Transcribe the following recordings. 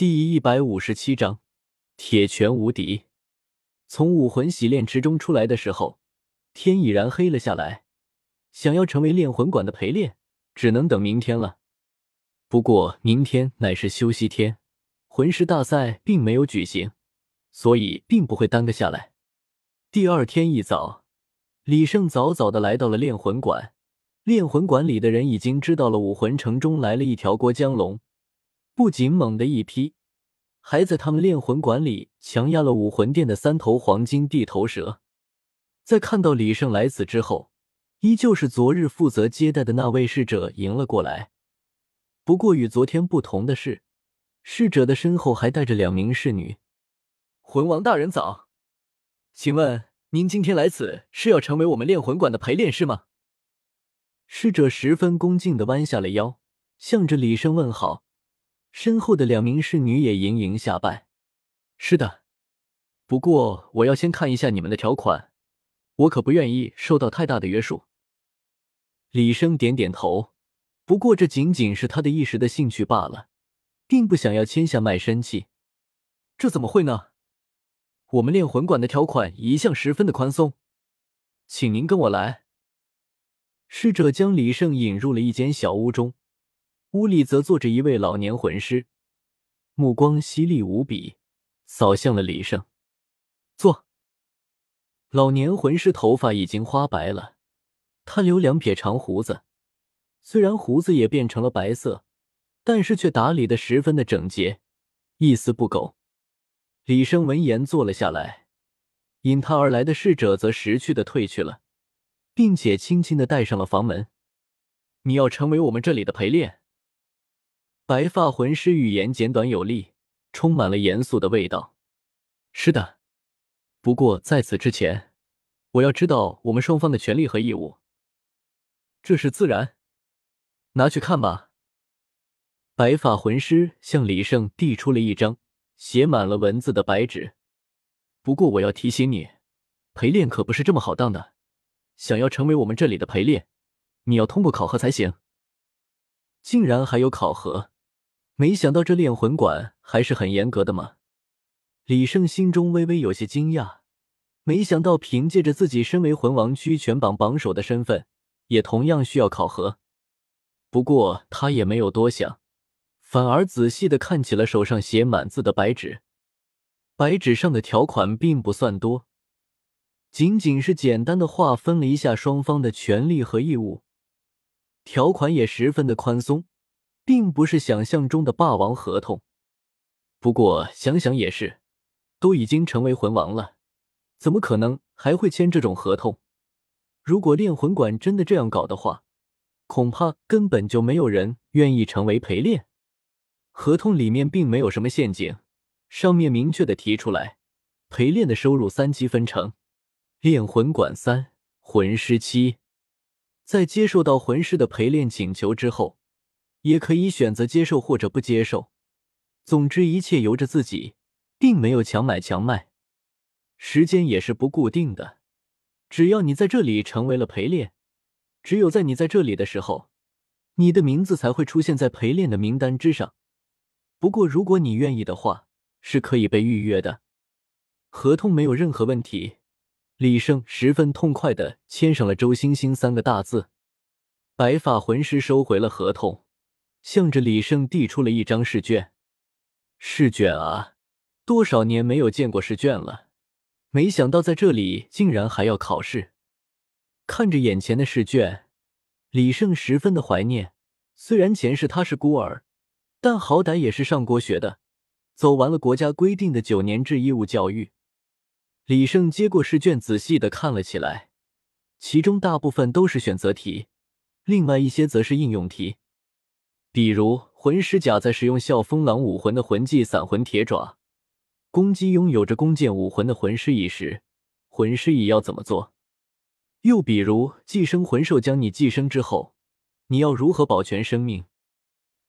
第一百五十七章，铁拳无敌。从武魂洗炼池中出来的时候，天已然黑了下来。想要成为炼魂馆的陪练，只能等明天了。不过明天乃是休息天，魂师大赛并没有举行，所以并不会耽搁下来。第二天一早，李胜早早的来到了炼魂馆。炼魂馆里的人已经知道了武魂城中来了一条郭江龙。不仅猛的一批，还在他们炼魂馆里强压了武魂殿的三头黄金地头蛇。在看到李胜来此之后，依旧是昨日负责接待的那位侍者迎了过来。不过与昨天不同的是，侍者的身后还带着两名侍女。魂王大人早，请问您今天来此是要成为我们炼魂馆的陪练师吗？侍者十分恭敬的弯下了腰，向着李胜问好。身后的两名侍女也盈盈下拜。是的，不过我要先看一下你们的条款，我可不愿意受到太大的约束。李生点点头，不过这仅仅是他的一时的兴趣罢了，并不想要签下卖身契。这怎么会呢？我们炼魂馆的条款一向十分的宽松，请您跟我来。侍者将李胜引入了一间小屋中。屋里则坐着一位老年魂师，目光犀利无比，扫向了李胜。坐。老年魂师头发已经花白了，他留两撇长胡子，虽然胡子也变成了白色，但是却打理的十分的整洁，一丝不苟。李胜闻言坐了下来，引他而来的侍者则识趣的退去了，并且轻轻的带上了房门。你要成为我们这里的陪练。白发魂师语言简短有力，充满了严肃的味道。是的，不过在此之前，我要知道我们双方的权利和义务。这是自然，拿去看吧。白发魂师向李胜递出了一张写满了文字的白纸。不过我要提醒你，陪练可不是这么好当的。想要成为我们这里的陪练，你要通过考核才行。竟然还有考核！没想到这炼魂馆还是很严格的嘛！李胜心中微微有些惊讶，没想到凭借着自己身为魂王区全榜榜首的身份，也同样需要考核。不过他也没有多想，反而仔细的看起了手上写满字的白纸。白纸上的条款并不算多，仅仅是简单的划分了一下双方的权利和义务，条款也十分的宽松。并不是想象中的霸王合同，不过想想也是，都已经成为魂王了，怎么可能还会签这种合同？如果炼魂馆真的这样搞的话，恐怕根本就没有人愿意成为陪练。合同里面并没有什么陷阱，上面明确的提出来，陪练的收入三七分成，炼魂馆三，魂师七，在接受到魂师的陪练请求之后。也可以选择接受或者不接受，总之一切由着自己，并没有强买强卖。时间也是不固定的，只要你在这里成为了陪练，只有在你在这里的时候，你的名字才会出现在陪练的名单之上。不过如果你愿意的话，是可以被预约的。合同没有任何问题，李胜十分痛快的签上了“周星星”三个大字。白发魂师收回了合同。向着李胜递出了一张试卷。试卷啊，多少年没有见过试卷了，没想到在这里竟然还要考试。看着眼前的试卷，李胜十分的怀念。虽然前世他是孤儿，但好歹也是上过学的，走完了国家规定的九年制义务教育。李胜接过试卷，仔细的看了起来，其中大部分都是选择题，另外一些则是应用题。比如魂师甲在使用啸风狼武魂的魂技散魂铁爪攻击拥有着弓箭武魂的魂师乙时，魂师乙要怎么做？又比如寄生魂兽将你寄生之后，你要如何保全生命？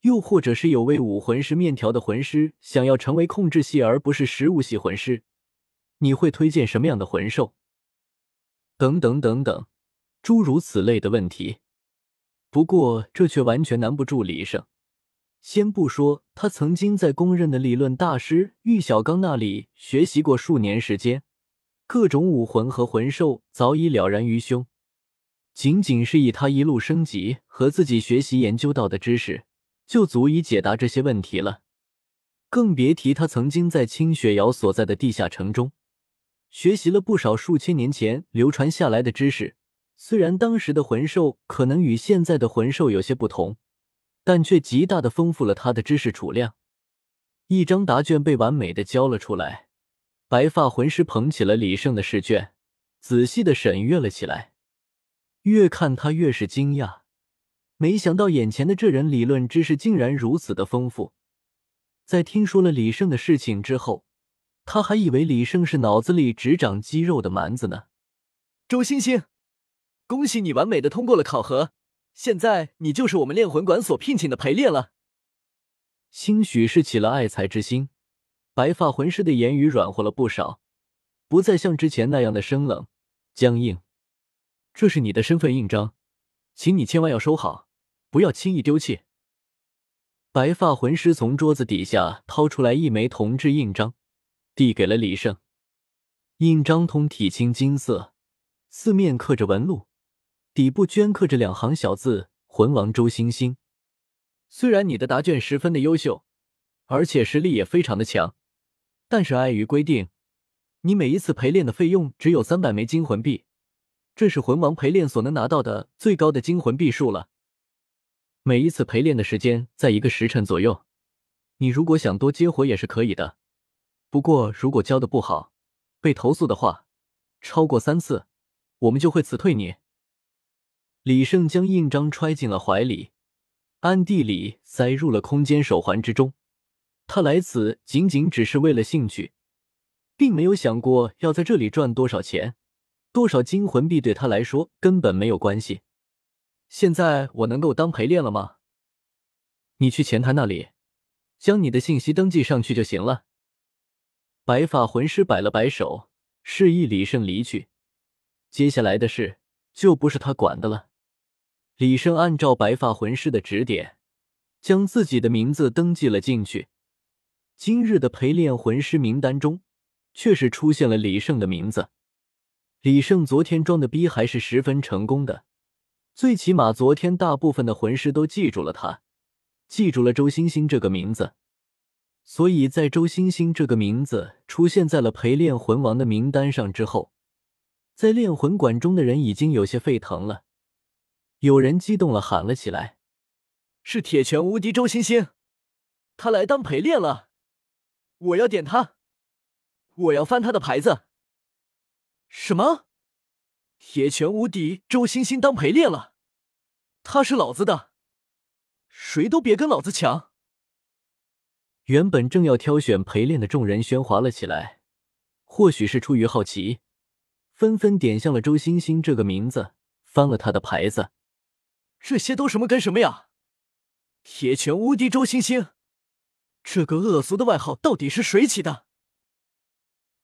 又或者是有位武魂是面条的魂师想要成为控制系而不是食物系魂师，你会推荐什么样的魂兽？等等等等，诸如此类的问题。不过，这却完全难不住李胜。先不说他曾经在公认的理论大师玉小刚那里学习过数年时间，各种武魂和魂兽早已了然于胸，仅仅是以他一路升级和自己学习研究到的知识，就足以解答这些问题了。更别提他曾经在清雪瑶所在的地下城中，学习了不少数千年前流传下来的知识。虽然当时的魂兽可能与现在的魂兽有些不同。但却极大的丰富了他的知识储量。一张答卷被完美的交了出来，白发魂师捧起了李胜的试卷，仔细的审阅了起来。越看他越是惊讶，没想到眼前的这人理论知识竟然如此的丰富。在听说了李胜的事情之后，他还以为李胜是脑子里只长肌肉的蛮子呢。周星星，恭喜你完美的通过了考核。现在你就是我们炼魂馆所聘请的陪练了。兴许是起了爱才之心，白发魂师的言语软和了不少，不再像之前那样的生冷僵硬。这是你的身份印章，请你千万要收好，不要轻易丢弃。白发魂师从桌子底下掏出来一枚铜制印章，递给了李胜。印章通体青金色，四面刻着纹路。底部镌刻着两行小字：“魂王周星星。”虽然你的答卷十分的优秀，而且实力也非常的强，但是碍于规定，你每一次陪练的费用只有三百枚金魂币，这是魂王陪练所能拿到的最高的金魂币数了。每一次陪练的时间在一个时辰左右，你如果想多接活也是可以的，不过如果教的不好，被投诉的话，超过三次，我们就会辞退你。李胜将印章揣进了怀里，暗地里塞入了空间手环之中。他来此仅仅只是为了兴趣，并没有想过要在这里赚多少钱。多少金魂币对他来说根本没有关系。现在我能够当陪练了吗？你去前台那里，将你的信息登记上去就行了。白发魂师摆了摆手，示意李胜离去。接下来的事就不是他管的了。李胜按照白发魂师的指点，将自己的名字登记了进去。今日的陪练魂师名单中，确实出现了李胜的名字。李胜昨天装的逼还是十分成功的，最起码昨天大部分的魂师都记住了他，记住了周星星这个名字。所以在周星星这个名字出现在了陪练魂王的名单上之后，在炼魂馆中的人已经有些沸腾了。有人激动了，喊了起来：“是铁拳无敌周星星，他来当陪练了！我要点他，我要翻他的牌子！什么？铁拳无敌周星星当陪练了？他是老子的，谁都别跟老子抢！”原本正要挑选陪练的众人喧哗了起来，或许是出于好奇，纷纷点向了周星星这个名字，翻了他的牌子。这些都什么跟什么呀？铁拳无敌周星星，这个恶俗的外号到底是谁起的？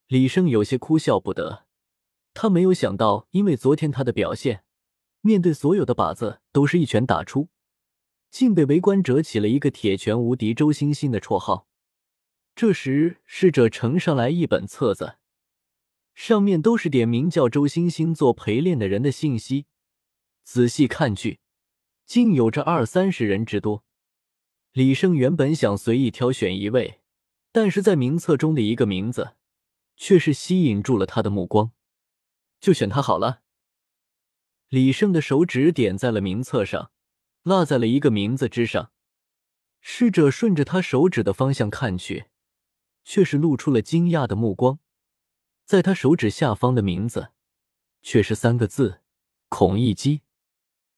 李胜有些哭笑不得，他没有想到，因为昨天他的表现，面对所有的靶子都是一拳打出，竟被围观者起了一个“铁拳无敌周星星”的绰号。这时，侍者呈上来一本册子，上面都是点名叫周星星做陪练的人的信息，仔细看去。竟有着二三十人之多。李胜原本想随意挑选一位，但是在名册中的一个名字，却是吸引住了他的目光，就选他好了。李胜的手指点在了名册上，落在了一个名字之上。侍者顺着他手指的方向看去，却是露出了惊讶的目光，在他手指下方的名字，却是三个字：孔乙己。